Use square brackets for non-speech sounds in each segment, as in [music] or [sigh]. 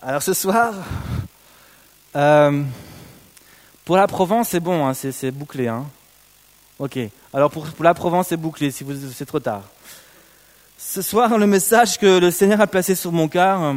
Alors ce soir, euh, pour la Provence, c'est bon, hein, c'est bouclé. Hein. Ok. Alors pour, la Provence, c'est bouclé, si c'est trop tard. Ce soir, le message que le Seigneur a placé sur mon cœur euh,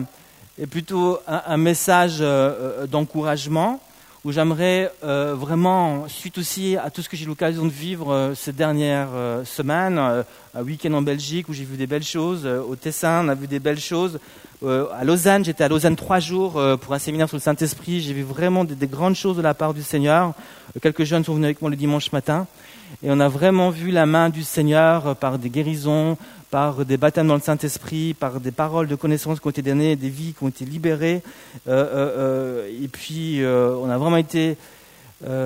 est plutôt un, message euh, d'encouragement où j'aimerais euh, vraiment, suite aussi à tout ce que j'ai eu l'occasion de vivre euh, ces dernières euh, semaines, un week-end en Belgique où j'ai vu des belles choses, au Tessin on a vu des belles choses, à Lausanne, j'étais à Lausanne trois jours pour un séminaire sur le Saint-Esprit, j'ai vu vraiment des, grandes choses de la part du Seigneur. Quelques jeunes sont venus avec moi le dimanche matin et on a vraiment vu la main du Seigneur par des guérisons, par des baptêmes dans le Saint-Esprit, par des paroles de connaissance qui ont été données, des vies qui ont été libérées. Euh, euh, euh, et puis, on a vraiment été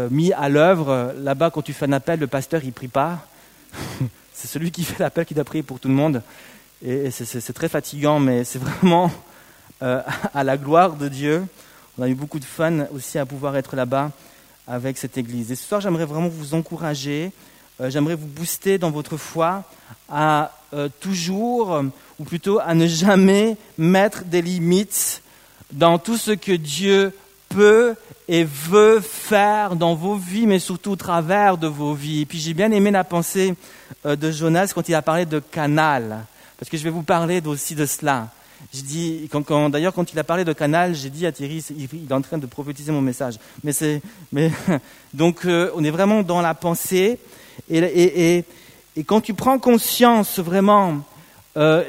mis à l'œuvre. Là-bas, quand tu fais un appel, le pasteur, il prie pas. [laughs] c'est celui qui fait l'appel qui doit prier pour tout le monde. Et c'est très fatigant, mais c'est vraiment [laughs] à la gloire de Dieu. On a eu beaucoup de fun aussi à pouvoir être là-bas avec cette église. Et ce soir, j'aimerais vraiment vous encourager, j'aimerais vous booster dans votre foi à euh, toujours, ou plutôt à ne jamais mettre des limites dans tout ce que Dieu peut et veut faire dans vos vies, mais surtout au travers de vos vies. Et puis j'ai bien aimé la pensée euh, de Jonas quand il a parlé de canal, parce que je vais vous parler aussi de cela. Je dis, quand, d'ailleurs, quand il a parlé de canal, j'ai dit à Thierry, il, est en train de prophétiser mon message. Mais c'est, mais [laughs] donc, euh, on est vraiment dans la pensée. Et, et, et quand tu prends conscience vraiment euh,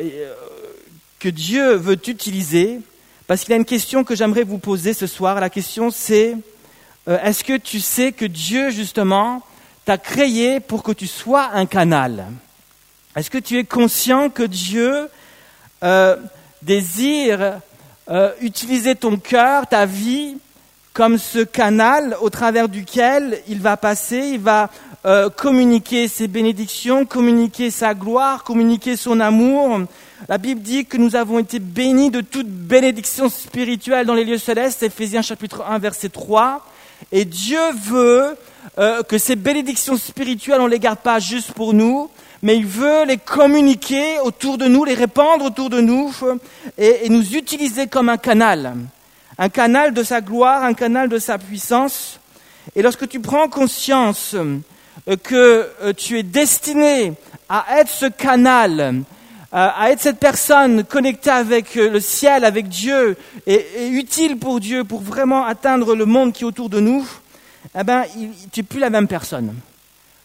que Dieu veut t'utiliser, parce qu'il y a une question que j'aimerais vous poser ce soir, la question c'est, euh, est-ce que tu sais que Dieu justement t'a créé pour que tu sois un canal? Est-ce que tu es conscient que Dieu désire utiliser ton cœur, ta vie, comme ce canal au travers duquel il va passer, il va euh, communiquer ses bénédictions, communiquer sa gloire, communiquer son amour. La Bible dit que nous avons été bénis de toute bénédiction spirituelle dans les lieux célestes, Ephésiens chapitre 1 verset 3. Et Dieu veut euh, que ces bénédictions spirituelles, on ne les garde pas juste pour nous, mais il veut les communiquer autour de nous, les répandre autour de nous et, et nous utiliser comme un canal. Un canal de sa gloire, un canal de sa puissance. Et lorsque tu prends conscience euh, que euh, tu es destiné à être ce canal, euh, à être cette personne connectée avec le ciel, avec Dieu, et, utile pour Dieu, pour vraiment atteindre le monde qui est autour de nous, eh ben, tu n'es plus la même personne.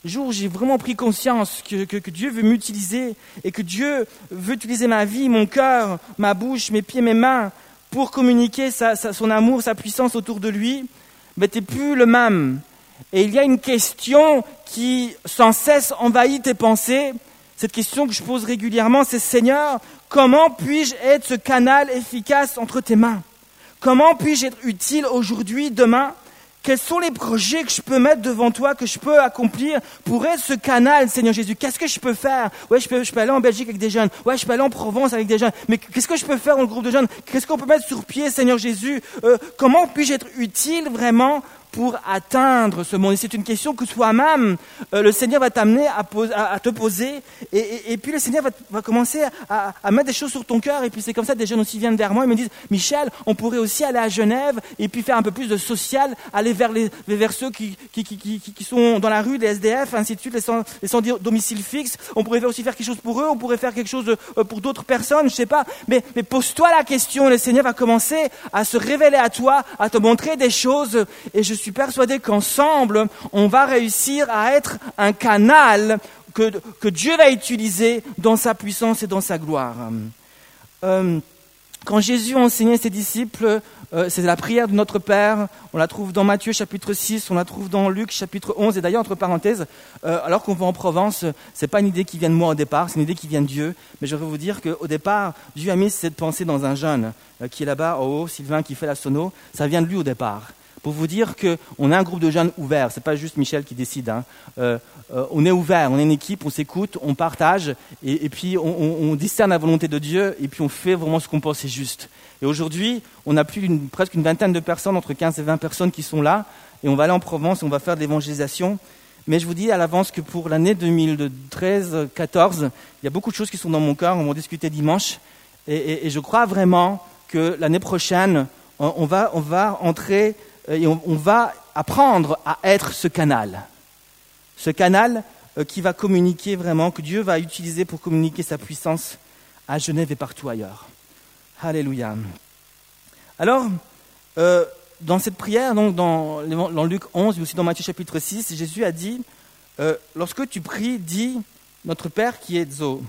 Jour où j'ai vraiment pris conscience que, Dieu veut m'utiliser et que Dieu veut utiliser ma vie, mon cœur, ma bouche, mes pieds, mes mains pour communiquer son amour, sa puissance autour de lui, ben, tu n'es plus le même. Et il y a une question qui sans cesse envahit tes pensées. Cette question que je pose régulièrement, c'est Seigneur, comment puis-je être ce canal efficace entre tes mains? Comment puis-je être utile aujourd'hui, demain? Quels sont les projets que je peux mettre devant toi, que je peux accomplir pour être ce canal, Seigneur Jésus? Qu'est-ce que je peux faire? Ouais, je peux, je peux aller en Belgique avec des jeunes. Ouais, je peux aller en Provence avec des jeunes. Mais qu'est-ce que je peux faire le groupe de jeunes? Qu'est-ce qu'on peut mettre sur pied, Seigneur Jésus? Euh, Comment puis-je être utile vraiment pour atteindre ce monde. Et c'est une question que toi-même, euh, le Seigneur va t'amener à, te poser. Et, puis le Seigneur va, commencer à, mettre des choses sur ton cœur. Et puis c'est comme ça, des jeunes aussi viennent vers moi et me disent, Michel, on pourrait aussi aller à Genève et puis faire un peu plus de social, aller vers, ceux qui, sont dans la rue, les SDF, ainsi de suite, les sans, les sans domicile fixe. On pourrait aussi faire quelque chose pour eux, on pourrait faire quelque chose euh, pour d'autres personnes, je sais pas. Mais, mais pose-toi la question, le Seigneur va commencer à se révéler à toi, à te montrer des choses. Et je suis persuadé qu'ensemble, on va réussir à être un canal que, que, Dieu va utiliser dans sa puissance et dans sa gloire. Euh, quand Jésus enseignait ses disciples, euh, c'est la prière de notre Père. On la trouve dans Matthieu chapitre 6, on la trouve dans Luc chapitre 11. Et d'ailleurs, entre parenthèses, euh, alors qu'on va en Provence, c'est pas une idée qui vient de moi au départ, c'est une idée qui vient de Dieu. Mais je veux vous dire qu'au départ, Dieu a mis cette pensée dans un jeune qui est là-bas, en haut, Sylvain, qui fait la sono. Ça vient de lui au départ pour vous dire qu'on a un groupe de jeunes ouverts. Ce n'est pas juste Michel qui décide. Hein. Euh, euh, on est ouvert, on est une équipe, on s'écoute, on partage, et, puis on, discerne la volonté de Dieu, et puis on fait vraiment ce qu'on pense est juste. Et aujourd'hui, on a plus presque une vingtaine de personnes, entre 15 et 20 personnes qui sont là, et on va aller en Provence, on va faire de l'évangélisation. Mais je vous dis à l'avance que pour l'année 2013-14, il y a beaucoup de choses qui sont dans mon cœur, on va en discuter dimanche, et, et je crois vraiment que l'année prochaine, on, va, on va entrer et on, va apprendre à être ce canal. Ce canal qui va communiquer vraiment, que Dieu va utiliser pour communiquer sa puissance à Genève et partout ailleurs. Alléluia. Alors, dans cette prière, donc dans, dans, Luc 11, mais aussi dans Matthieu chapitre 6, Jésus a dit, lorsque tu pries, dis, notre Père qui est aux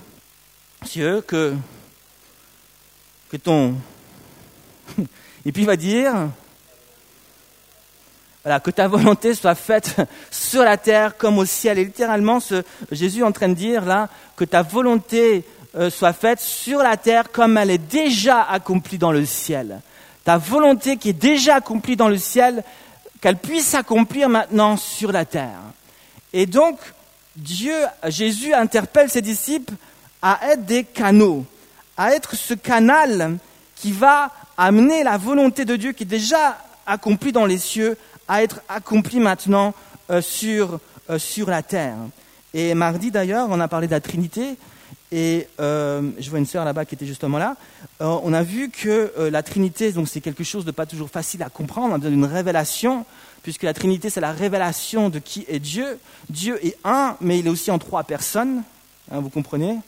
cieux, que, que ton... [laughs] Et puis il va dire, voilà, que ta volonté soit faite [laughs] sur la terre comme au ciel. Et littéralement, ce, Jésus est en train de dire là que ta volonté euh, soit faite sur la terre comme elle est déjà accomplie dans le ciel. Ta volonté qui est déjà accomplie dans le ciel, qu'elle puisse s'accomplir maintenant sur la terre. Et donc, Dieu, Jésus interpelle ses disciples à être des canaux, à être ce canal qui va amener la volonté de Dieu qui est déjà accomplie dans les cieux à être accomplie maintenant euh, sur, euh, sur la terre. Et mardi d'ailleurs, on a parlé de la Trinité, et euh, je vois une sœur là-bas qui était justement là. on a vu que la Trinité, donc c'est quelque chose de pas toujours facile à comprendre, on a besoin d'une révélation puisque la Trinité, c'est la révélation de qui est Dieu. Dieu est un, mais il est aussi en trois personnes. Hein, vous comprenez?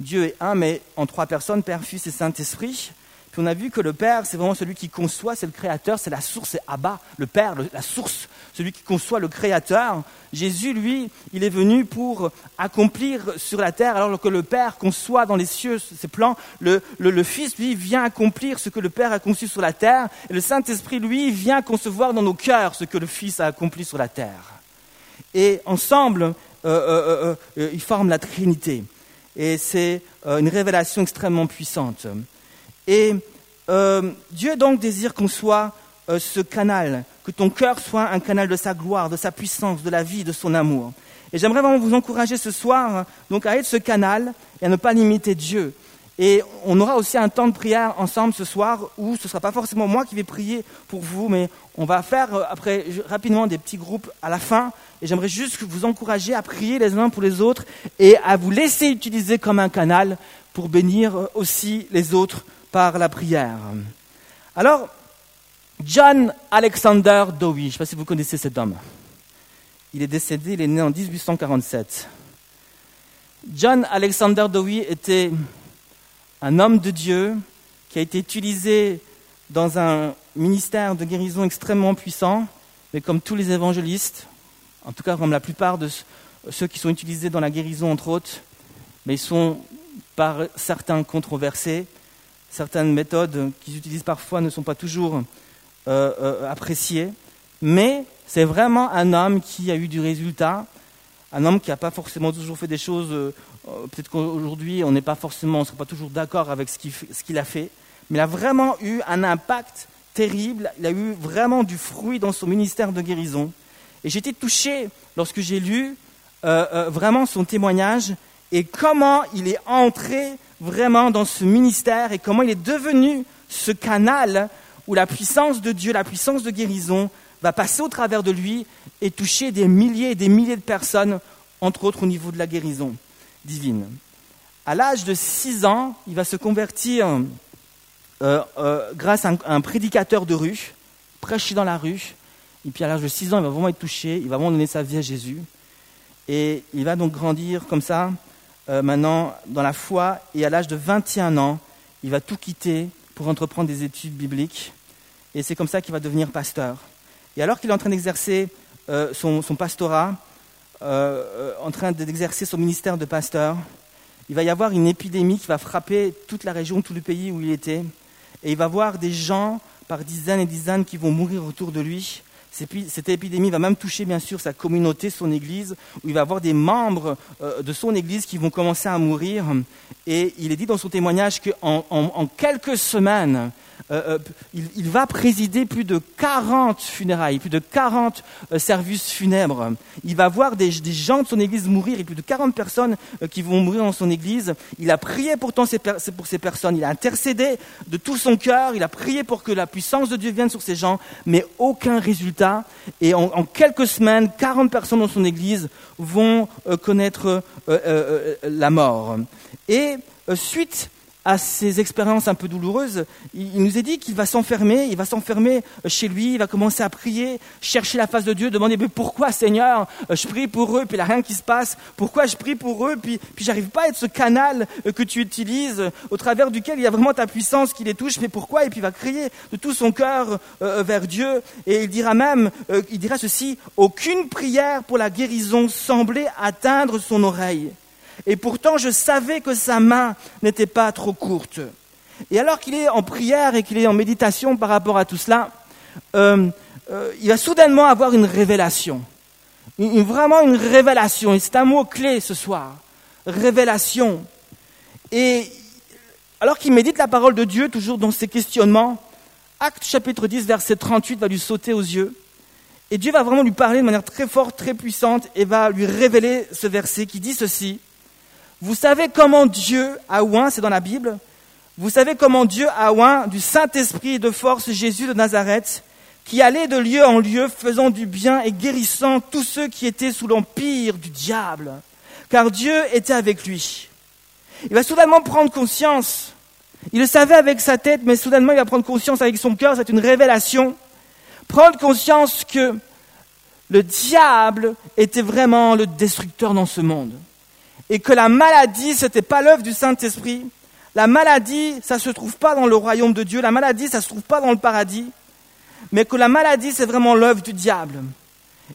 Dieu est un, mais en trois personnes, Père, Fils et Saint-Esprit. On a vu que le Père, c'est vraiment celui qui conçoit, c'est le Créateur, c'est la source, c'est Abba, le Père, la source, celui qui conçoit le Créateur. Jésus, lui, il est venu pour accomplir sur la terre, alors que le Père conçoit dans les cieux ses plans, le, le, Fils, lui, vient accomplir ce que le Père a conçu sur la terre, et le Saint-Esprit, lui, vient concevoir dans nos cœurs ce que le Fils a accompli sur la terre. Et ensemble, euh, euh, euh, ils forment la Trinité. Et c'est une révélation extrêmement puissante. Et euh, Dieu donc désire qu'on soit euh, ce canal, que ton cœur soit un canal de sa gloire, de sa puissance, de la vie, de son amour. Et j'aimerais vraiment vous encourager ce soir donc à être ce canal et à ne pas limiter Dieu. Et on aura aussi un temps de prière ensemble ce soir où ce ne sera pas forcément moi qui vais prier pour vous, mais on va faire euh, après rapidement des petits groupes à la fin. Et j'aimerais juste vous encourager à prier les uns pour les autres et à vous laisser utiliser comme un canal pour bénir aussi les autres par la prière. Alors, John Alexander Dowie, je ne sais pas si vous connaissez cet homme. Il est décédé, il est né en 1847. John Alexander Dowie était un homme de Dieu qui a été utilisé dans un ministère de guérison extrêmement puissant, mais comme tous les évangélistes, en tout cas comme la plupart de ceux qui sont utilisés dans la guérison entre autres, mais ils sont par certains controversés, certaines méthodes qu'ils utilisent parfois ne sont pas toujours euh, euh, appréciées, mais c'est vraiment un homme qui a eu du résultat, un homme qui n'a pas forcément toujours fait des choses, euh, peut-être qu'aujourd'hui on n'est pas forcément, on ne serait pas toujours d'accord avec ce qu'il a fait, mais il a vraiment eu un impact terrible, il a eu vraiment du fruit dans son ministère de guérison. Et été touché lorsque j'ai lu vraiment son témoignage et comment il est entré vraiment dans ce ministère et comment il est devenu ce canal où la puissance de Dieu, la puissance de guérison va passer au travers de lui et toucher des milliers et des milliers de personnes, entre autres au niveau de la guérison divine. À l'âge de 6 ans, il va se convertir euh, euh, grâce à un, prédicateur de rue, prêcher dans la rue. Et puis à l'âge de 6 ans, il va vraiment être touché, il va vraiment donner sa vie à Jésus. Et il va donc grandir comme ça euh, maintenant dans la foi et à l'âge de 21 ans, il va tout quitter pour entreprendre des études bibliques. Et c'est comme ça qu'il va devenir pasteur. Et alors qu'il est en train d'exercer euh, son, pastorat, euh, en train d'exercer son ministère de pasteur, il va y avoir une épidémie qui va frapper toute la région, tout le pays où il était. Et il va voir des gens par dizaines et dizaines qui vont mourir autour de lui. Cette épidémie va même toucher bien sûr sa communauté, son église, où il va avoir des membres euh, de son église qui vont commencer à mourir. Et il est dit dans son témoignage qu'en en quelques semaines, euh, euh, il, va présider plus de 40 funérailles, plus de 40 euh, services funèbres. Il va voir des, gens de son église mourir et plus de 40 personnes qui vont mourir dans son église. Il a prié pourtant pour ces personnes, il a intercédé de tout son cœur, il a prié pour que la puissance de Dieu vienne sur ces gens, mais aucun résultat. Et en, en quelques semaines, 40 personnes dans son église vont connaître la mort. Et suite à ces expériences un peu douloureuses, il, nous est dit qu'il va s'enfermer, il va s'enfermer chez lui, il va commencer à prier, chercher la face de Dieu, demander mais pourquoi Seigneur, euh, je prie pour eux, puis il n'y a rien qui se passe, pourquoi je prie pour eux, puis, puis j'arrive pas à être ce canal euh, que tu utilises, au travers duquel il y a vraiment ta puissance qui les touche, mais pourquoi? Et puis il va crier de tout son cœur euh, vers Dieu, et il dira même, il dira ceci, aucune prière pour la guérison semblait atteindre son oreille. Et pourtant, je savais que sa main n'était pas trop courte. Et alors qu'il est en prière et qu'il est en méditation par rapport à tout cela, euh, euh, il va soudainement avoir une révélation. vraiment une révélation. Et c'est un mot clé ce soir. Révélation. Et alors qu'il médite la parole de Dieu, toujours dans ses questionnements, Acte chapitre 10, verset 38 va lui sauter aux yeux. Et Dieu va vraiment lui parler de manière très forte, très puissante, et va lui révéler ce verset qui dit ceci. Vous savez comment Dieu a oint, c'est dans la Bible, vous savez comment Dieu a oint du Saint-Esprit de force Jésus de Nazareth, qui allait de lieu en lieu faisant du bien et guérissant tous ceux qui étaient sous l'empire du diable, car Dieu était avec lui. Il va soudainement prendre conscience, il le savait avec sa tête, mais soudainement il va prendre conscience avec son cœur, c'est une révélation, prendre conscience que le diable était vraiment le destructeur dans ce monde et que la maladie, ce n'était pas l'œuvre du Saint-Esprit. La maladie, ça ne se trouve pas dans le royaume de Dieu. La maladie, ça ne se trouve pas dans le paradis. Mais que la maladie, c'est vraiment l'œuvre du diable.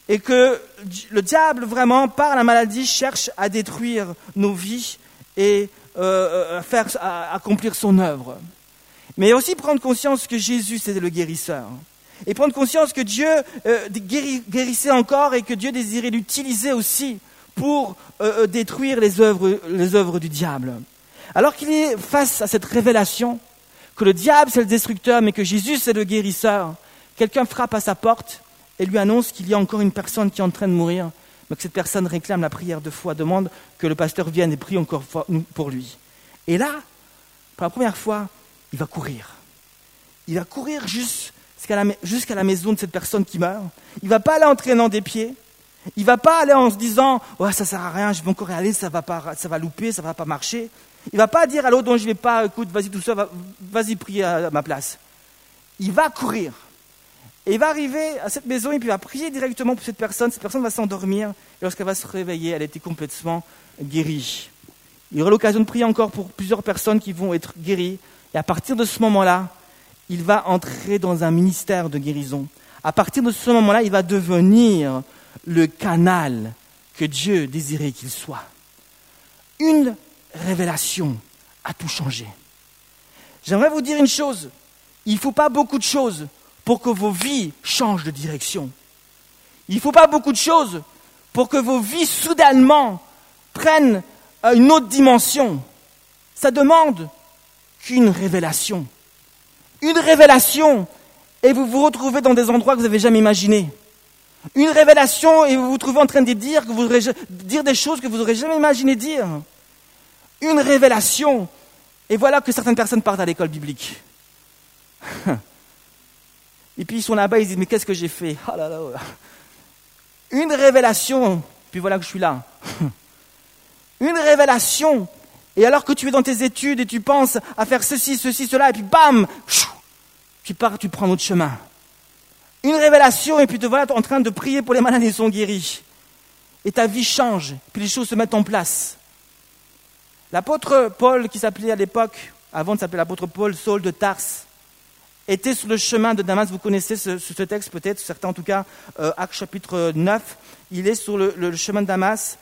Et que le diable, vraiment, par la maladie, cherche à détruire nos vies et euh, à faire accomplir son œuvre. Mais aussi prendre conscience que Jésus, c'était le guérisseur. Et prendre conscience que Dieu euh, guérissait encore et que Dieu désirait l'utiliser aussi pour euh, euh, détruire les œuvres, les œuvres du diable. Alors qu'il est face à cette révélation, que le diable c'est le destructeur, mais que Jésus c'est le guérisseur, quelqu'un frappe à sa porte et lui annonce qu'il y a encore une personne qui est en train de mourir, mais que cette personne réclame la prière de foi, demande que le pasteur vienne et prie encore pour lui. Et là, pour la première fois, il va courir. Il va courir jusqu'à la, la maison de cette personne qui meurt. Il ne va pas aller en traînant des pieds. Il va pas aller en se disant ouais, ça sert à rien, je vais encore y aller, ça va pas, ça va louper, ça va pas marcher. Il va pas dire à l'autre je vais pas, écoute, vas-y tout seul, vas-y prier à ma place. Il va courir. Et il va arriver à cette maison et puis il va prier directement pour cette personne. Cette personne va s'endormir et lorsqu'elle va se réveiller, elle était complètement guérie. Il aura l'occasion de prier encore pour plusieurs personnes qui vont être guéries. Et à partir de ce moment-là, il va entrer dans un ministère de guérison. À partir de ce moment-là, il va devenir le canal que Dieu désirait qu'il soit. Une révélation a tout changé. J'aimerais vous dire une chose, il ne faut pas beaucoup de choses pour que vos vies changent de direction. Il ne faut pas beaucoup de choses pour que vos vies soudainement prennent une autre dimension. Ça demande qu'une révélation. Une révélation et vous vous retrouvez dans des endroits que vous n'avez jamais imaginés. Une révélation et vous vous trouvez en train de dire, que vous dire des choses que vous n'aurez jamais imaginé dire. Une révélation. Et voilà que certaines personnes partent à l'école biblique. [laughs] Et puis ils sont là-bas, ils disent, mais qu'est-ce que j'ai fait? Oh là là. Une révélation, puis voilà que je suis là. [laughs] Une révélation. Et alors que tu es dans tes études et tu penses à faire ceci, ceci, cela, et puis bam, tu pars, tu prends notre chemin une révélation, et puis te voilà en train de prier pour les malades, ils sont guéris. Et ta vie change, puis les choses se mettent en place. L'apôtre Paul, qui s'appelait à l'époque, avant de s'appeler l'apôtre Paul, Saul de Tars, était sur le chemin de Damas. Vous connaissez ce, texte peut-être, certains en tout cas, euh, Acte chapitre 9. Il est sur le, le, chemin de Damas,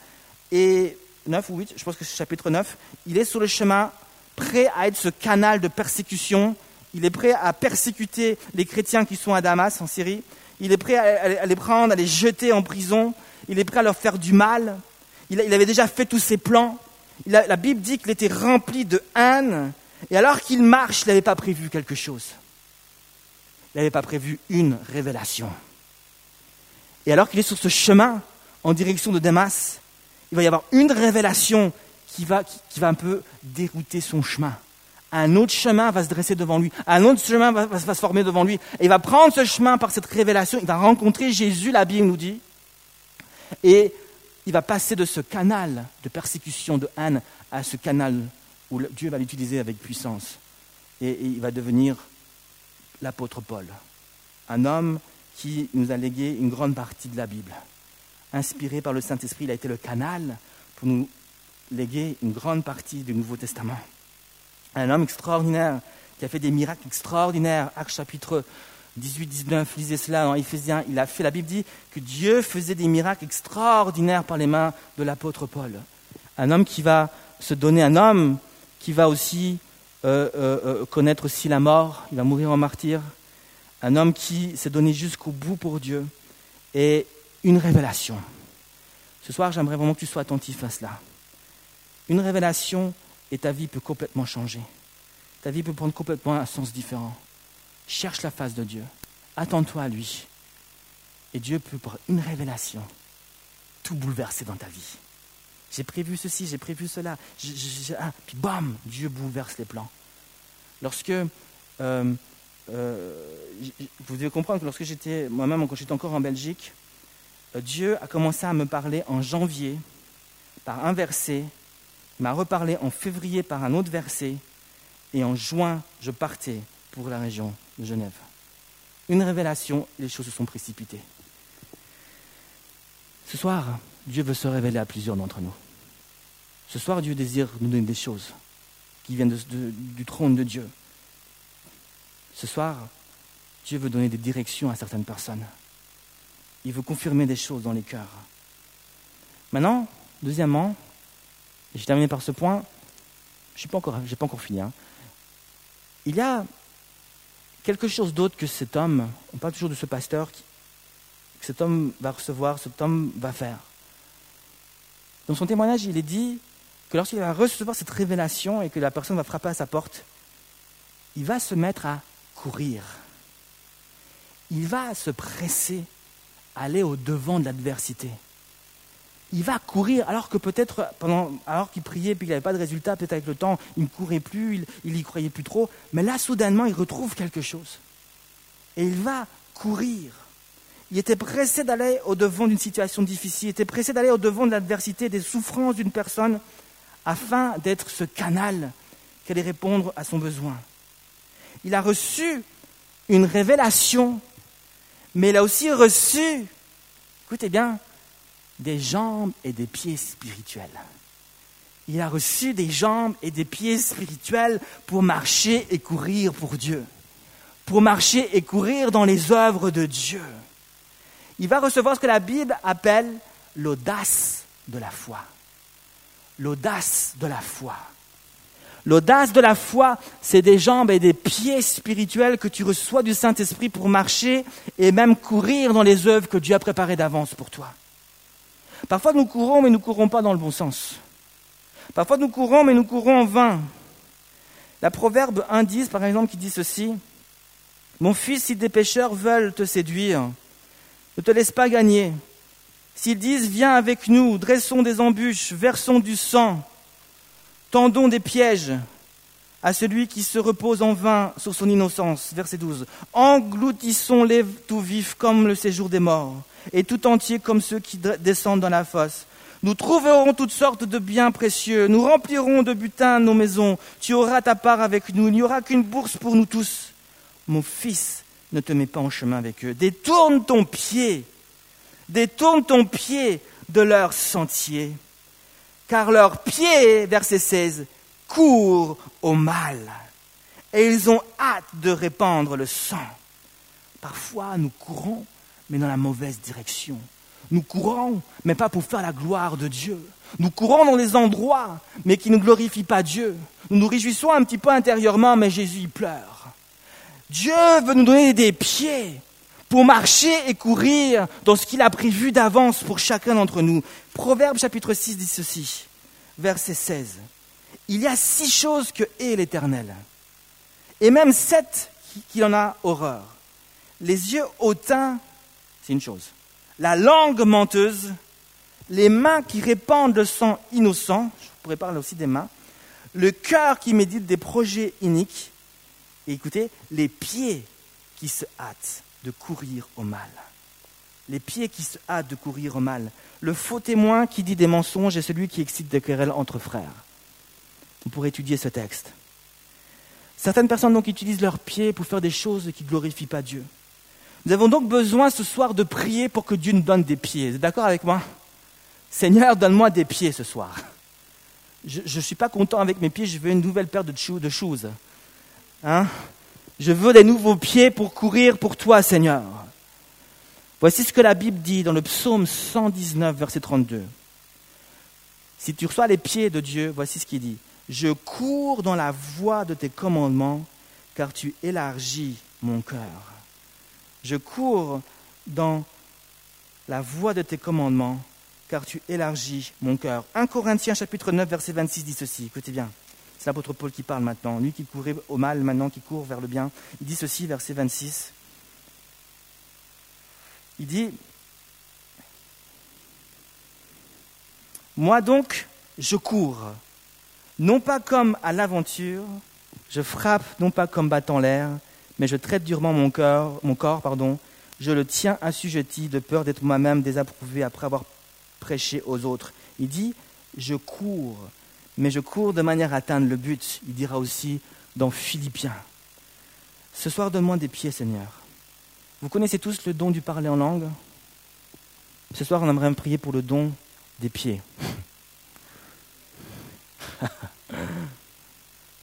et 9 ou 8, je pense que c'est chapitre 9. Il est sur le chemin, prêt à être ce canal de persécution il est prêt à persécuter les chrétiens qui sont à Damas, en Syrie. Il est prêt à, les prendre, à les jeter en prison. Il est prêt à leur faire du mal. Il, avait déjà fait tous ses plans. la Bible dit qu'il était rempli de haine. Et alors qu'il marche, il n'avait pas prévu quelque chose. Il n'avait pas prévu une révélation. Et alors qu'il est sur ce chemin en direction de Damas, il va y avoir une révélation qui va, qui va un peu dérouter son chemin un autre chemin va se dresser devant lui, un autre chemin va, se former devant lui, et il va prendre ce chemin par cette révélation, il va rencontrer Jésus, la Bible nous dit, et il va passer de ce canal de persécution, de haine, à ce canal où Dieu va l'utiliser avec puissance. Et, il va devenir l'apôtre Paul, un homme qui nous a légué une grande partie de la Bible. Inspiré par le Saint-Esprit, il a été le canal pour nous léguer une grande partie du Nouveau Testament. Un homme extraordinaire qui a fait des miracles extraordinaires. Acte chapitre 18-19, lisez cela dans Éphésiens. Il a fait, la Bible dit que Dieu faisait des miracles extraordinaires par les mains de l'apôtre Paul. Un homme qui va se donner, un homme qui va aussi euh, euh, euh, connaître aussi la mort, il va mourir en martyr. Un homme qui s'est donné jusqu'au bout pour Dieu. Et une révélation. Ce soir, j'aimerais vraiment que tu sois attentif à cela. Une révélation et ta vie peut complètement changer. Ta vie peut prendre complètement un sens différent. Cherche la face de Dieu. Attends-toi à lui. Et Dieu peut, par une révélation, tout bouleverser dans ta vie. J'ai prévu ceci, j'ai prévu cela. Ah, puis bam, Dieu bouleverse les plans. Lorsque, euh, euh, vous devez comprendre que lorsque j'étais, moi-même, quand j'étais encore en Belgique, euh, Dieu a commencé à me parler en janvier par un verset, m'a reparlé en février par un autre verset, et en juin, je partais pour la région de Genève. Une révélation, les choses se sont précipitées. Ce soir, Dieu veut se révéler à plusieurs d'entre nous. Ce soir, Dieu désire nous donner des choses qui viennent du trône de Dieu. Ce soir, Dieu veut donner des directions à certaines personnes. Il veut confirmer des choses dans les cœurs. Maintenant, deuxièmement, je terminé par ce point, je n'ai pas, encore, pas encore fini. Hein. Il y a quelque chose d'autre que cet homme, on parle toujours de ce pasteur, que cet homme va recevoir, cet homme va faire. Dans son témoignage, il est dit que lorsqu'il va recevoir cette révélation et que la personne va frapper à sa porte, il va se mettre à courir. Il va se presser, aller au-devant de l'adversité. Il va courir alors que peut-être, pendant, alors qu'il priait et qu'il n'avait pas de résultat, peut-être avec le temps, il ne courait plus, il n'y croyait plus trop. Mais là, soudainement, il retrouve quelque chose. Et il va courir. Il était pressé d'aller au-devant d'une situation difficile, il était pressé d'aller au-devant de l'adversité, des souffrances d'une personne, afin d'être ce canal qui allait répondre à son besoin. Il a reçu une révélation, mais il a aussi reçu, écoutez bien, des jambes et des pieds spirituels. Il a reçu des jambes et des pieds spirituels pour marcher et courir pour Dieu, pour marcher et courir dans les œuvres de Dieu il va recevoir ce que la Bible appelle l'audace de la foi. L'audace de la foi. L'audace de la foi, c'est des jambes et des pieds spirituels que tu reçois du Saint-Esprit pour marcher et même courir dans les œuvres que Dieu a préparées d'avance pour toi. Parfois nous courons, mais nous ne courons pas dans le bon sens. Parfois nous courons, mais nous courons en vain. La Proverbe 1.10, par exemple, qui dit ceci, Mon fils, si des pécheurs veulent te séduire, ne te laisse pas gagner. S'ils disent Viens avec nous, dressons des embûches, versons du sang, tendons des pièges à celui qui se repose en vain sur son innocence. Verset 12. Engloutissons-les tout vifs comme le séjour des morts, et tout entiers comme ceux qui descendent dans la fosse. Nous trouverons toutes sortes de biens précieux, nous remplirons de butin nos maisons, tu auras ta part avec nous, il n'y aura qu'une bourse pour nous tous. Mon fils, ne te mets pas en chemin avec eux. Détourne ton pied, détourne ton pied de leur sentier, car leurs pieds, verset 16, courent au mal, et ils ont hâte de répandre le sang. Parfois, nous courons, mais dans la mauvaise direction. Nous courons, mais pas pour faire la gloire de Dieu. Nous courons dans des endroits, mais qui ne glorifient pas Dieu. Nous nous réjouissons un petit peu intérieurement, mais Jésus y pleure. Dieu veut nous donner des pieds pour marcher et courir dans ce qu'il a prévu d'avance pour chacun d'entre nous. Proverbe chapitre 6 dit ceci, verset 16. Il y a six choses que hait l'Éternel, et même sept qu'il en a horreur. Les yeux hautains, c'est une chose. La langue menteuse, les mains qui répandent le sang innocent, je pourrais parler aussi des mains, le cœur qui médite des projets iniques, et écoutez, les pieds qui se hâtent de courir au mal. Les pieds qui se hâtent de courir au mal. Le faux témoin qui dit des mensonges est celui qui excite des querelles entre frères. On pourrait étudier ce texte. Certaines personnes donc utilisent leurs pieds pour faire des choses qui ne glorifient pas Dieu. Nous avons donc besoin ce soir de prier pour que Dieu nous donne des pieds. Vous êtes d'accord avec moi? Seigneur, donne-moi des pieds ce soir. Je ne suis pas content avec mes pieds, je veux une nouvelle paire de, choses. Hein? Je veux des nouveaux pieds pour courir pour toi, Seigneur. Voici ce que la Bible dit dans le psaume 119, verset 32. Si tu reçois les pieds de Dieu, voici ce qu'il dit. Je cours dans la voie de tes commandements, car tu élargis mon cœur. Je cours dans la voie de tes commandements, car tu élargis mon cœur. 1 Corinthiens chapitre 9, verset 26 dit ceci. Écoutez bien. C'est l'apôtre Paul qui parle maintenant. Lui qui courait au mal, maintenant qui court vers le bien. Il dit ceci, verset 26. Il dit, Moi donc, je cours, non pas comme à l'aventure, je frappe non pas comme battant l'air, mais je traite durement mon, corps, mon corps, pardon, je le tiens assujetti de peur d'être moi-même désapprouvé après avoir prêché aux autres. Il dit, je cours, mais je cours de manière à atteindre le but. Il dira aussi dans Philippiens. Ce soir, donne-moi des pieds, Seigneur. Vous connaissez tous le don du parler en langue? Ce soir, on aimerait prier pour le don des pieds. [laughs]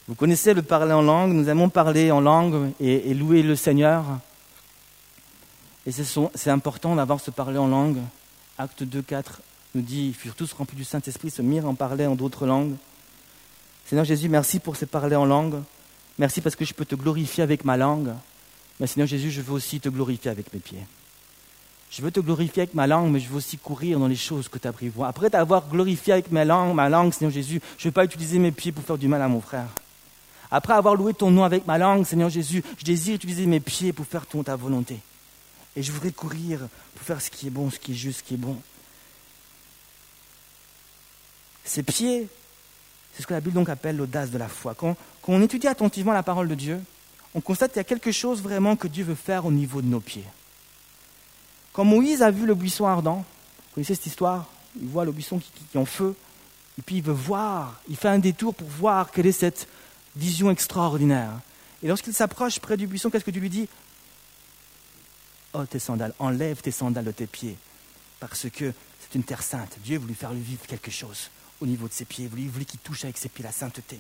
Vous connaissez le parler en langue, nous aimons parler en langue et, louer le Seigneur. Et c'est important d'avoir ce parler en langue. Acte 2, 4 nous dit, ils furent tous remplis du Saint-Esprit, se mirent en parler en d'autres langues. Seigneur Jésus, merci pour ce parler en langue. Merci parce que je peux te glorifier avec ma langue. Mais Seigneur Jésus, je veux aussi te glorifier avec mes pieds. Je veux te glorifier avec ma langue, mais je veux aussi courir dans les choses que tu as. Après t'avoir glorifié avec ma langue, ma langue, Seigneur Jésus, je ne veux pas utiliser mes pieds pour faire du mal à mon frère. Après avoir loué ton nom avec ma langue, Seigneur Jésus, je désire utiliser mes pieds pour faire ton, ta volonté. Et je voudrais courir pour faire ce qui est bon, ce qui est juste, ce qui est bon. Ces pieds, c'est ce que la Bible donc appelle l'audace de la foi. Quand, quand on étudie attentivement la parole de Dieu, on constate qu'il y a quelque chose vraiment que Dieu veut faire au niveau de nos pieds. Quand Moïse a vu le buisson ardent, vous connaissez cette histoire Il voit le buisson qui, est en feu, et puis il veut voir, il fait un détour pour voir quelle est cette vision extraordinaire. Et lorsqu'il s'approche près du buisson, qu'est-ce que tu lui dis Oh, tes sandales, enlève tes sandales de tes pieds, parce que c'est une terre sainte. Dieu voulu faire lui vivre quelque chose au niveau de ses pieds, il voulait qu'il touche avec ses pieds la sainteté.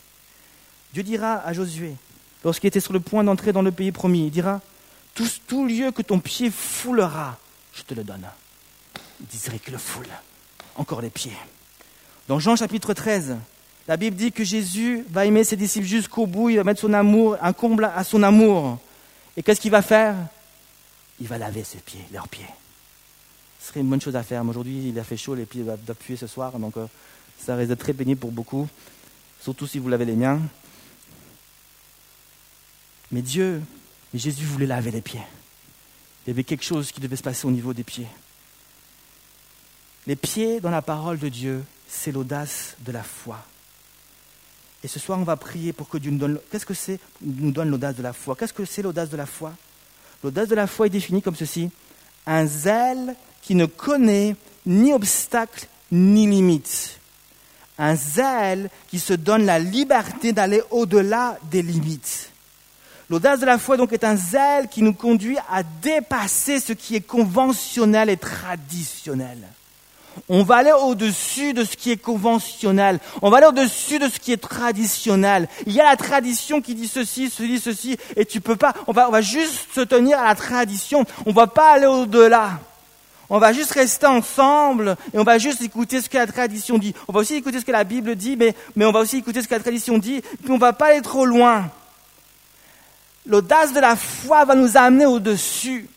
Dieu dira à Josué, lorsqu'il était sur le point d'entrer dans le pays promis, il dira tout, tout lieu que ton pied foulera, je te le donne. Il dirait que le foule, encore les pieds. Dans Jean chapitre 13, la Bible dit que Jésus va aimer ses disciples jusqu'au bout, il va mettre son amour, un comble à son amour. Et qu'est-ce qu'il va faire? Il va laver ses pieds, leurs pieds. Ce serait une bonne chose à faire. Mais aujourd'hui, il a fait chaud, les pieds doivent puer ce soir, donc euh, ça risque d'être très pénible pour beaucoup, surtout si vous lavez les miens. Mais Dieu, mais Jésus voulait laver les pieds. Il y avait quelque chose qui devait se passer au niveau des pieds. Les pieds dans la parole de Dieu, c'est l'audace de la foi. Et ce soir, on va prier pour que Dieu nous donne. Qu'est-ce que c'est l'audace de la foi? Qu'est-ce que c'est l'audace de la foi? L'audace de la foi est définie comme ceci un zèle qui ne connaît ni obstacle ni limite. Un zèle qui se donne la liberté d'aller au-delà des limites. L'audace de la foi donc est un zèle qui nous conduit à dépasser ce qui est conventionnel et traditionnel. On va aller au-dessus de ce qui est conventionnel. On va aller au-dessus de ce qui est traditionnel. Il y a la tradition qui dit ceci, ceci, ceci, et tu peux pas. On va, on va juste se tenir à la tradition. On va pas aller au-delà. On va juste rester ensemble et on va juste écouter ce que la tradition dit. On va aussi écouter ce que la Bible dit, mais, mais on va aussi écouter ce que la tradition dit, puis on va pas aller trop loin. L'audace de la foi va nous amener au-dessus,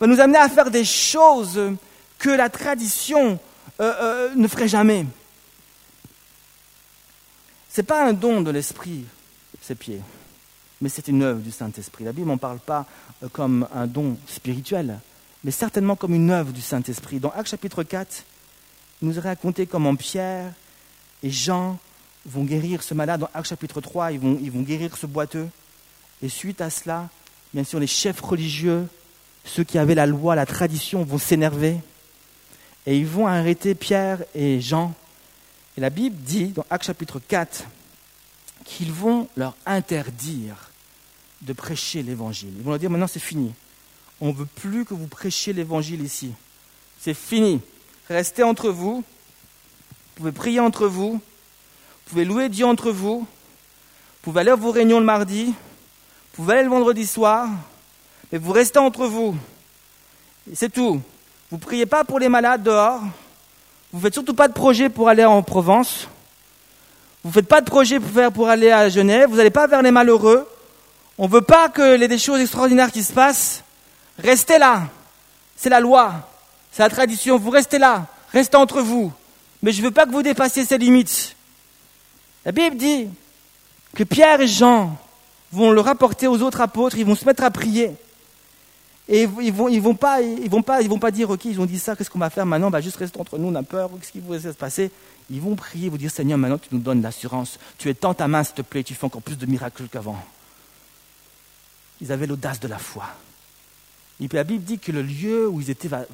va nous amener à faire des choses que la tradition euh, euh, ne ferait jamais. Ce n'est pas un don de l'esprit, ces pieds, mais c'est une œuvre du Saint-Esprit. La Bible n'en parle pas euh, comme un don spirituel, mais certainement comme une œuvre du Saint-Esprit. Dans Actes chapitre 4, il nous est raconté comment Pierre et Jean vont guérir ce malade. Dans Actes chapitre 3, ils vont, ils vont guérir ce boiteux. Et suite à cela, bien sûr, les chefs religieux, ceux qui avaient la loi, la tradition, vont s'énerver. Et ils vont arrêter Pierre et Jean. Et la Bible dit, dans Actes chapitre 4, qu'ils vont leur interdire de prêcher l'évangile. Ils vont leur dire maintenant c'est fini. On ne veut plus que vous prêchiez l'évangile ici. C'est fini. Restez entre vous. Vous pouvez prier entre vous. Vous pouvez louer Dieu entre vous. Vous pouvez aller à vos réunions le mardi. Vous pouvez aller le vendredi soir. Mais vous restez entre vous. C'est tout. Vous ne priez pas pour les malades dehors. Vous ne faites surtout pas de projet pour aller en Provence. Vous ne faites pas de projet pour, aller à Genève. Vous n'allez pas vers les malheureux. On ne veut pas que les des choses extraordinaires qui se passent. Restez là. C'est la loi. C'est la tradition. Vous restez là. Restez entre vous. Mais je ne veux pas que vous dépassiez ces limites. La Bible dit que Pierre et Jean vont le rapporter aux autres apôtres. Ils vont se mettre à prier. Et ils vont, vont pas, ils vont vont pas dire, ok, ils ont dit ça, qu'est-ce qu'on va faire maintenant? Bah, juste rester entre nous, on a peur, qu'est-ce qui va se passer? Ils vont prier, vous dire, Seigneur, maintenant tu nous donnes l'assurance, tu tant ta main, s'il te plaît, tu fais encore plus de miracles qu'avant. Ils avaient l'audace de la foi. Et puis la Bible dit que le lieu où ils étaient va,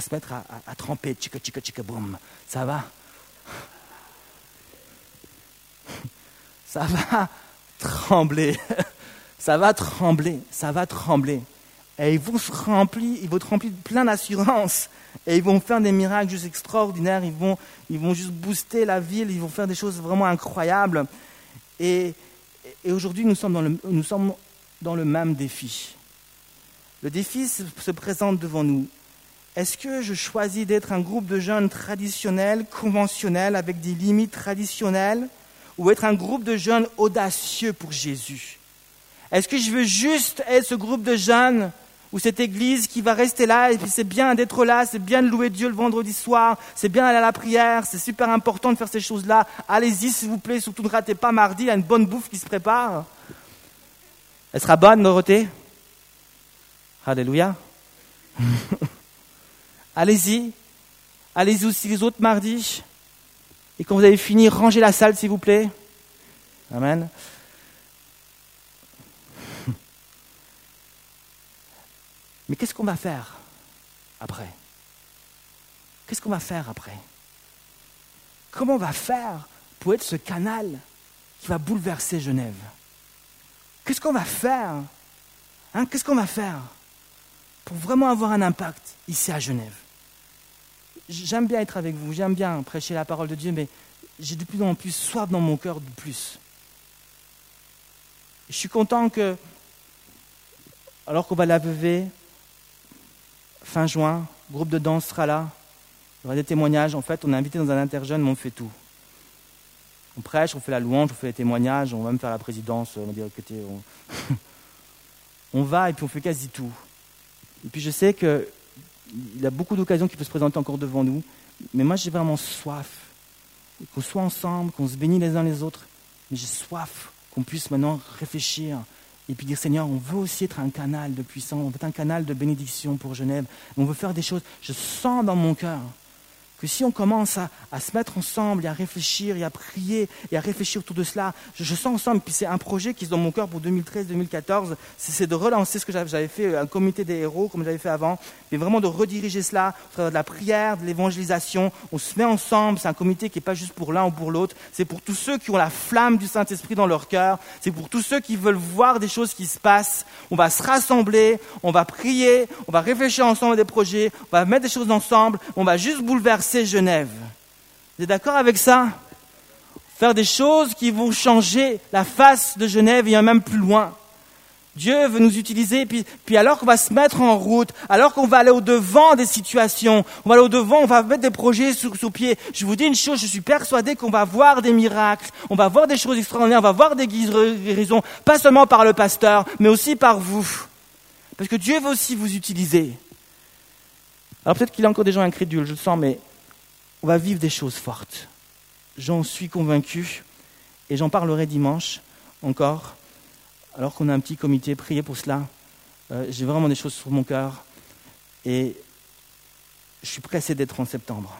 se mettre à, à, tremper, tchika, tchika, tchika, boum. Ça va? [laughs] [laughs] Ça va trembler. Ça va trembler. Ça va trembler et ils vont se remplir, ils vont être remplis de plein d'assurance. Et ils vont faire des miracles juste extraordinaires. Ils vont, ils vont juste booster la ville. Ils vont faire des choses vraiment incroyables. Et, et aujourd'hui, nous sommes, dans le, nous sommes dans le même défi. Le défi se, se présente devant nous. Est-ce que je choisis d'être un groupe de jeunes traditionnels, conventionnels, avec des limites traditionnelles, ou être un groupe de jeunes audacieux pour Jésus? Est-ce que je veux juste être ce groupe de jeunes ou cette église qui va rester là, et puis c'est bien d'être là, c'est bien de louer Dieu le vendredi soir, c'est bien d'aller à la prière, c'est super important de faire ces choses-là. Allez-y, s'il vous plaît, surtout ne ratez pas mardi, il y a une bonne bouffe qui se prépare. Elle sera bonne, Dorothée? Alléluia. [laughs] Allez-y. Allez-y aussi les autres mardis. Et quand vous avez fini, rangez la salle, s'il vous plaît. Amen. Mais qu'est-ce qu'on va faire après? Qu'est-ce qu'on va faire après? Comment on va faire pour être ce canal qui va bouleverser Genève? Qu'est-ce qu'on va faire hein? Qu'est-ce qu'on va faire pour vraiment avoir un impact ici à Genève? J'aime bien être avec vous, j'aime bien prêcher la parole de Dieu, mais j'ai de plus en plus soif dans mon cœur de plus. Je suis content que, alors qu'on va laver fin juin, groupe de danse sera là. Il y aura des témoignages. En fait, on est invité dans un interjeune, mais on fait tout. On prêche, on fait la louange, on fait les témoignages, on va même faire la présidence. On va dire on... [laughs] on va et puis on fait quasi tout. Et puis je sais qu'il y a beaucoup d'occasions qui peuvent se présenter encore devant nous. Mais moi, j'ai vraiment soif. Qu'on soit ensemble, qu'on se bénisse les uns les autres. Mais j'ai soif qu'on puisse maintenant réfléchir et puis dire Seigneur, on veut aussi être un canal de puissance, on veut être un canal de bénédiction pour Genève, on veut faire des choses. Je sens dans mon cœur que si on commence à, se mettre ensemble et à réfléchir et à prier et à réfléchir autour de cela, je, sens ensemble, puis c'est un projet qui est dans mon cœur pour 2013-2014, c'est de relancer ce que j'avais fait, un comité des héros comme j'avais fait avant, mais vraiment de rediriger cela, faire de la prière, de l'évangélisation, on se met ensemble, c'est un comité qui n'est pas juste pour l'un ou pour l'autre, c'est pour tous ceux qui ont la flamme du Saint-Esprit dans leur cœur, c'est pour tous ceux qui veulent voir des choses qui se passent, on va se rassembler, on va prier, on va réfléchir ensemble à des projets, on va mettre des choses ensemble, on va juste bouleverser c'est Genève. Vous êtes d'accord avec ça? Faire des choses qui vont changer la face de Genève et même plus loin. Dieu veut nous utiliser, puis, alors qu'on va se mettre en route, alors qu'on va aller au-devant des situations, on va aller au-devant, on va mettre des projets sous, sous pied. Je vous dis une chose, je suis persuadé qu'on va voir des miracles, on va voir des choses extraordinaires, on va voir des guérisons, pas seulement par le pasteur, mais aussi par vous. Parce que Dieu veut aussi vous utiliser. Alors peut-être qu'il y a encore des gens incrédules, je le sens, mais on va vivre des choses fortes. J'en suis convaincu et j'en parlerai dimanche encore, alors qu'on a un petit comité, prié pour cela. Euh, j'ai vraiment des choses sur mon cœur et je suis pressé d'être en septembre.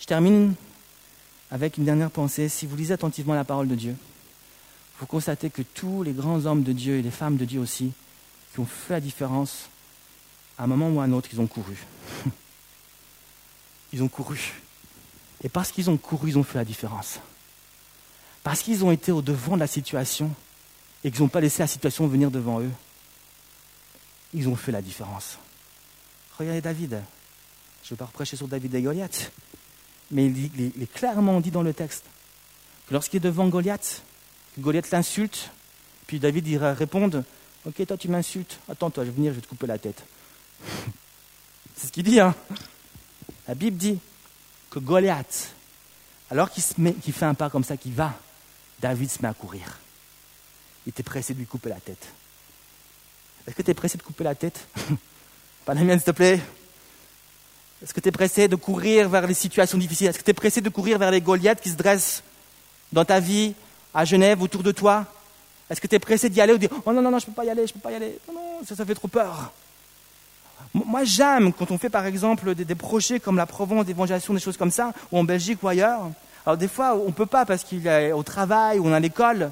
Je termine avec une dernière pensée. Si vous lisez attentivement la parole de Dieu, vous constatez que tous les grands hommes de Dieu et les femmes de Dieu aussi, qui ont fait la différence, à un moment ou à un autre, ils ont couru. [laughs] Ils ont couru. Et parce qu'ils ont couru, ils ont fait la différence. Parce qu'ils ont été au devant de la situation et qu'ils n'ont pas laissé la situation venir devant eux. Ils ont fait la différence. Regardez David. Je ne vais pas reprêcher sur David et Goliath. Mais il, est clairement dit dans le texte que lorsqu'il est devant Goliath, Goliath l'insulte, puis David ira répondre Ok, toi tu m'insultes, attends-toi, je vais venir, je vais te couper la tête. C'est ce qu'il dit, hein La Bible dit que Goliath, alors qu'il fait un pas comme ça, qu'il va, David se met à courir. Il était pressé de lui couper la tête. Est-ce que tu es pressé de couper la tête? [laughs] Pas la mienne, s'il te plaît. Est-ce que tu es pressé de courir vers les situations difficiles? Est-ce que tu es pressé de courir vers les Goliaths qui se dressent dans ta vie, à Genève, autour de toi? Est-ce que tu es pressé d'y aller ou de dire Oh non, non, non, je ne peux pas y aller, je ne peux pas y aller Non, non, ça, ça fait trop peur. Moi, j'aime quand on fait par exemple des, projets comme la Provence d'évangélisation, des choses comme ça, ou en Belgique ou ailleurs. Alors des fois, on ne peut pas parce qu'il est au travail ou on à l'école.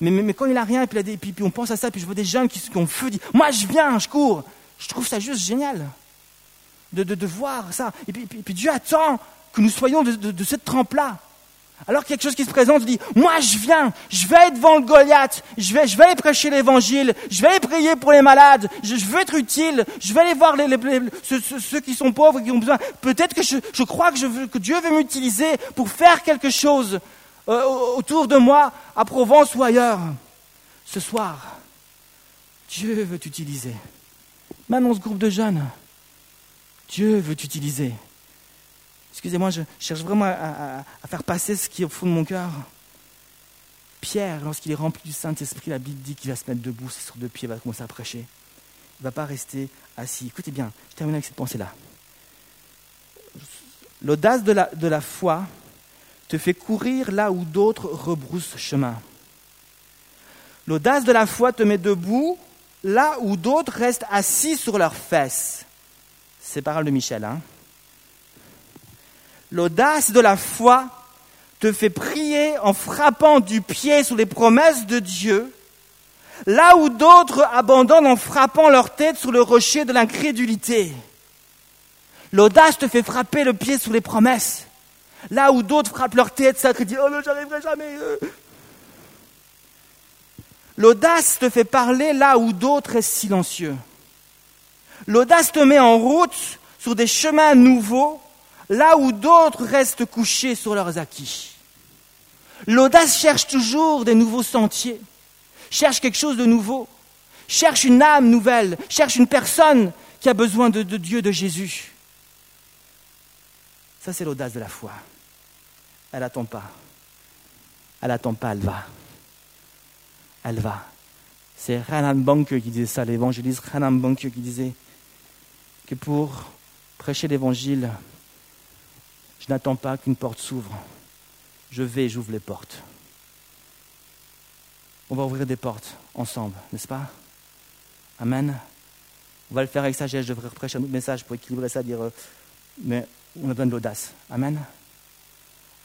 Mais, quand il n'a rien, puis, on pense à ça, puis je vois des jeunes qui, ont feu, disent Moi, je viens, je cours. Je trouve ça juste génial de, de, voir ça. Et puis, Dieu attend que nous soyons de, de cette trempe-là. Alors quelque chose qui se présente, dit, moi je viens, je vais être devant le Goliath, je vais, je vais prêcher l'évangile, je vais prier pour les malades, je, veux être utile, je vais aller voir les, ceux, qui sont pauvres, qui ont besoin. Peut-être que je, crois que, je que Dieu veut m'utiliser pour faire quelque chose euh, autour de moi, à Provence ou ailleurs. Ce soir, Dieu veut t'utiliser. Même ce groupe de jeunes, Dieu veut t'utiliser. Excusez-moi, je cherche vraiment à, faire passer ce qui est au fond de mon cœur. Pierre, lorsqu'il est rempli du Saint-Esprit, la Bible dit qu'il va se mettre debout, sur deux pieds, il va commencer à prêcher. Il ne va pas rester assis. Écoutez bien, je termine avec cette pensée-là. L'audace de la, de la foi te fait courir là où d'autres rebroussent chemin. L'audace de la foi te met debout là où d'autres restent assis sur leurs fesses. C'est parole de Michel. Hein L'audace de la foi te fait prier en frappant du pied sur les promesses de Dieu, là où d'autres abandonnent en frappant leur tête sur le rocher de l'incrédulité. L'audace te fait frapper le pied sur les promesses, là où d'autres frappent leur tête, ça dit Oh j'arriverai jamais. L'audace te fait parler là où d'autres restent silencieux. L'audace te met en route sur des chemins nouveaux là où d'autres restent couchés sur leurs acquis. L'audace cherche toujours des nouveaux sentiers, cherche quelque chose de nouveau, cherche une âme nouvelle, cherche une personne qui a besoin de, Dieu, de Jésus. Ça, c'est l'audace de la foi. Elle n'attend pas. Elle n'attend pas, elle va. Elle va. C'est Renan Banke qui disait ça, l'évangéliste Renan Banke qui disait que pour prêcher l'évangile, n'attends pas qu'une porte s'ouvre. Je vais j'ouvre les portes. On va ouvrir des portes ensemble, n'est-ce pas? Amen. On va le faire avec sagesse. Je devrais reprêcher un autre message pour équilibrer ça, dire, euh, mais on a besoin de l'audace. Amen.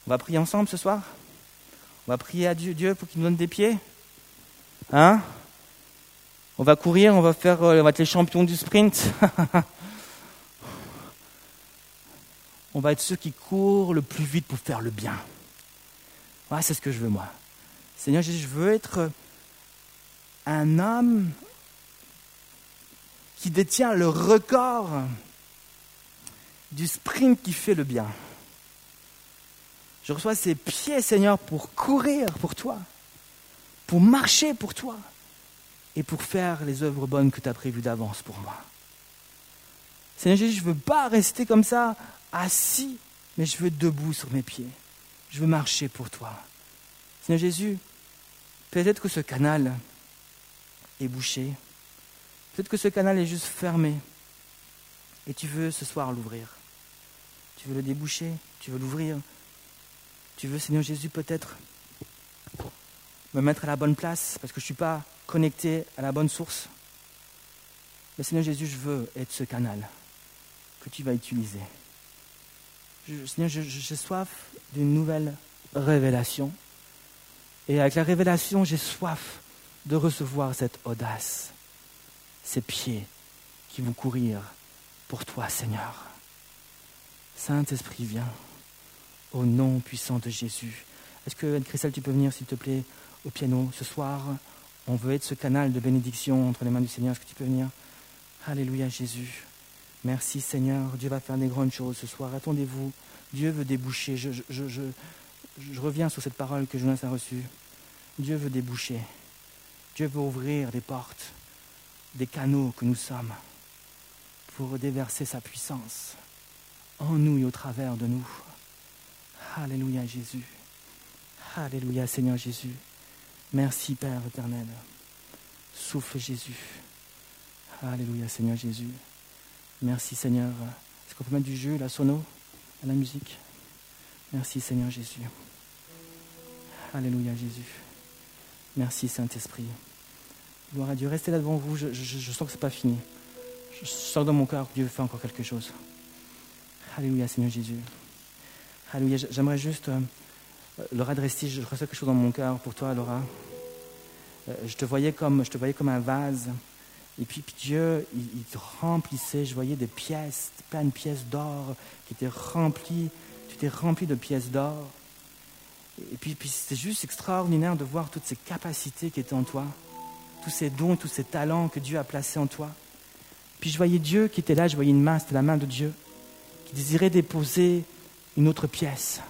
On va prier ensemble ce soir? On va prier à Dieu, Dieu pour qu'il nous donne des pieds Hein? On va courir, on va faire, euh, on va être les champions du sprint. [laughs] on va être ceux qui courent le plus vite pour faire le bien. Voilà, c'est ce que je veux moi. Seigneur Jésus, je veux être un homme qui détient le record du sprint qui fait le bien. Je reçois ces pieds, Seigneur, pour courir pour toi, pour marcher pour toi et pour faire les œuvres bonnes que tu as prévues d'avance pour moi. Seigneur Jésus, je ne veux pas rester comme ça assis, mais je veux debout sur mes pieds. Je veux marcher pour toi. Seigneur Jésus, peut-être que ce canal est bouché. Peut-être que ce canal est juste fermé. Et tu veux ce soir l'ouvrir. Tu veux le déboucher. Tu veux l'ouvrir. Tu veux, Seigneur Jésus, peut-être me mettre à la bonne place parce que je ne suis pas connecté à la bonne source. Mais Seigneur Jésus, je veux être ce canal que tu vas utiliser. Seigneur, j'ai soif d'une nouvelle révélation. Et avec la révélation, j'ai soif de recevoir cette audace, ces pieds qui vont courir pour toi, Seigneur. Saint-Esprit, viens, au nom puissant de Jésus, Est-ce que Christelle, tu peux venir, s'il te plaît, au piano ce soir? On veut être ce canal de bénédiction entre les mains du Seigneur. Est-ce que tu peux venir? Alléluia, Jésus. Merci, Seigneur. Dieu va faire des grandes choses ce soir. Attendez-vous. Dieu veut déboucher. Je, je, je, reviens sur cette parole que Jonas a reçue. Dieu veut déboucher. Dieu veut ouvrir des portes, des canaux que nous sommes, pour déverser sa puissance en nous et au travers de nous. Alléluia Jésus. Alléluia Seigneur Jésus. Merci Père éternel. Souffle Jésus. Alléluia Seigneur Jésus. Merci Seigneur. Est-ce qu'on peut mettre du jeu, la sono, la musique? Merci Seigneur Jésus. Alléluia Jésus. Merci Saint-Esprit. Gloire à Dieu. Restez là devant vous. Je, sens que ce n'est pas fini. Je sens dans mon cœur que Dieu fait encore quelque chose. Alléluia Seigneur Jésus. Alléluia. J'aimerais juste, euh, Laura Dresti, je ressens quelque chose dans mon cœur pour toi, Laura. Euh, je, te voyais comme, je te voyais comme un vase. Et puis, Dieu, il, te remplissait. Je voyais des pièces, plein de pièces d'or qui étaient remplies. Tu étais rempli de pièces d'or. Et puis, puis c'était juste extraordinaire de voir toutes ces capacités qui étaient en toi, tous ces dons, tous ces talents que Dieu a placés en toi. Puis je voyais Dieu qui était là, je voyais une main, c'était la main de Dieu, qui désirait déposer une autre pièce.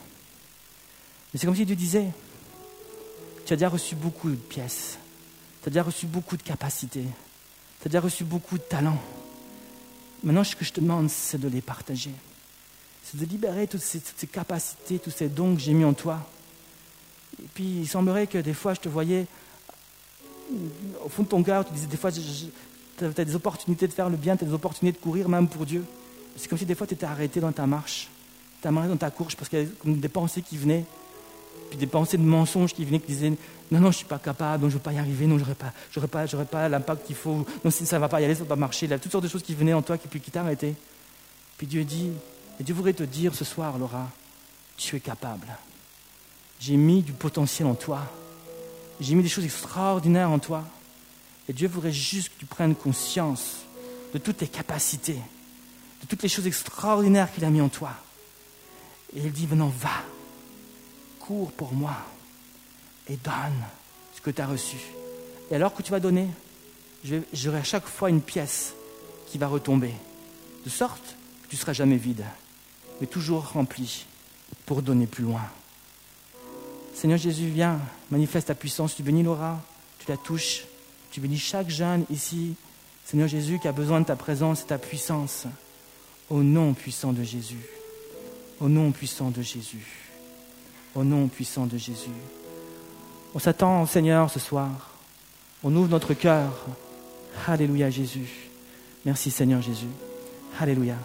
Mais c'est comme si Dieu disait, tu as déjà reçu beaucoup de pièces, tu as déjà reçu beaucoup de capacités, tu as déjà reçu beaucoup de talents. Maintenant, ce que je te demande, c'est de les partager. C'est de libérer toutes ces, capacités, tous ces dons que j'ai mis en toi et puis il semblerait que des fois je te voyais au fond de ton cœur, tu disais des fois, tu as des opportunités de faire le bien, tu as des opportunités de courir même pour Dieu. C'est comme si des fois tu étais arrêté dans ta marche, tu arrêté dans ta course parce qu'il y avait des pensées qui venaient, puis des pensées de mensonges qui venaient, qui disaient non, non, je ne suis pas capable, non, je ne vais pas y arriver, non, je n'aurai pas, pas, pas l'impact qu'il faut, non, ça ne va pas y aller, ça ne va pas marcher. Il y a toutes sortes de choses qui venaient en toi qui, qui t'arrêtaient. Puis Dieu dit, et Dieu voudrait te dire ce soir, Laura, tu es capable. J'ai mis du potentiel en toi. J'ai mis des choses extraordinaires en toi. Et Dieu voudrait juste que tu prennes conscience de toutes tes capacités, de toutes les choses extraordinaires qu'il a mis en toi. Et il dit, maintenant va, cours pour moi et donne ce que tu as reçu. Et alors que tu vas donner, j'aurai à chaque fois une pièce qui va retomber, de sorte que tu ne seras jamais vide, mais toujours rempli pour donner plus loin. Seigneur Jésus, viens, manifeste ta puissance. Tu bénis Laura, tu la touches. Tu bénis chaque jeune ici, Seigneur Jésus, qui a besoin de ta présence et ta puissance. Au nom puissant de Jésus. Au nom puissant de Jésus. Au nom puissant de Jésus. On s'attend au Seigneur ce soir. On ouvre notre cœur. Alléluia Jésus. Merci Seigneur Jésus. Alléluia.